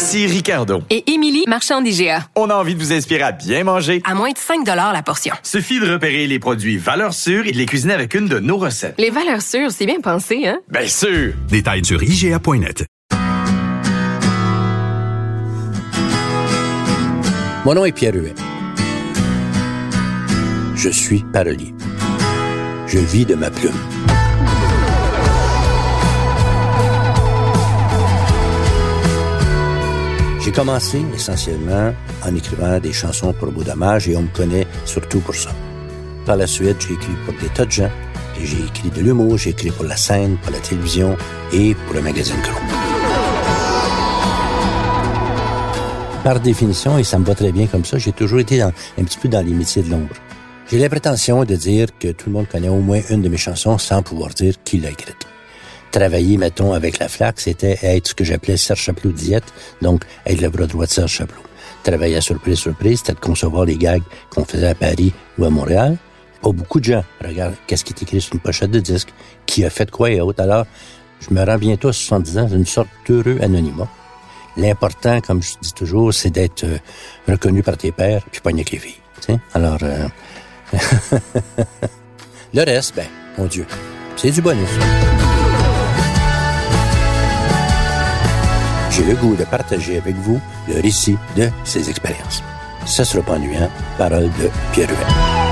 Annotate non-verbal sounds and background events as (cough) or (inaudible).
Ici Ricardo. Et Émilie, marchand d'IGA. On a envie de vous inspirer à bien manger. À moins de 5 la portion. Suffit de repérer les produits valeurs sûres et de les cuisiner avec une de nos recettes. Les valeurs sûres, c'est bien pensé, hein? Bien sûr! Détails sur IGA.net. Mon nom est Pierre Huet. Je suis parolier. Je vis de ma plume. J'ai commencé essentiellement en écrivant des chansons pour beau et on me connaît surtout pour ça. Par la suite, j'ai écrit pour des tas de gens. Et j'ai écrit de l'humour, j'ai écrit pour la scène, pour la télévision et pour le magazine Gros. Par définition, et ça me va très bien comme ça, j'ai toujours été un petit peu dans les métiers de l'ombre. J'ai la prétention de dire que tout le monde connaît au moins une de mes chansons sans pouvoir dire qui l'a écrite travailler, mettons, avec la FLAC, c'était être ce que j'appelais Serge Chaplot diète, donc être le bras droit de Serge Chaplot. Travailler à surprise, surprise, c'était de concevoir les gags qu'on faisait à Paris ou à Montréal. Pas beaucoup de gens. Regarde, qu'est-ce qui est écrit sur une pochette de disque, qui a fait quoi et autres? Alors, je me rends bientôt à 70 ans d'une sorte d'heureux anonymat. L'important, comme je dis toujours, c'est d'être euh, reconnu par tes pères, puis pas avec les filles. Alors, euh... (laughs) le reste, ben, mon Dieu, c'est du bonus. J'ai le goût de partager avec vous le récit de ces expériences. Ça sera pas ennuyant. Parole de Pierre Huet.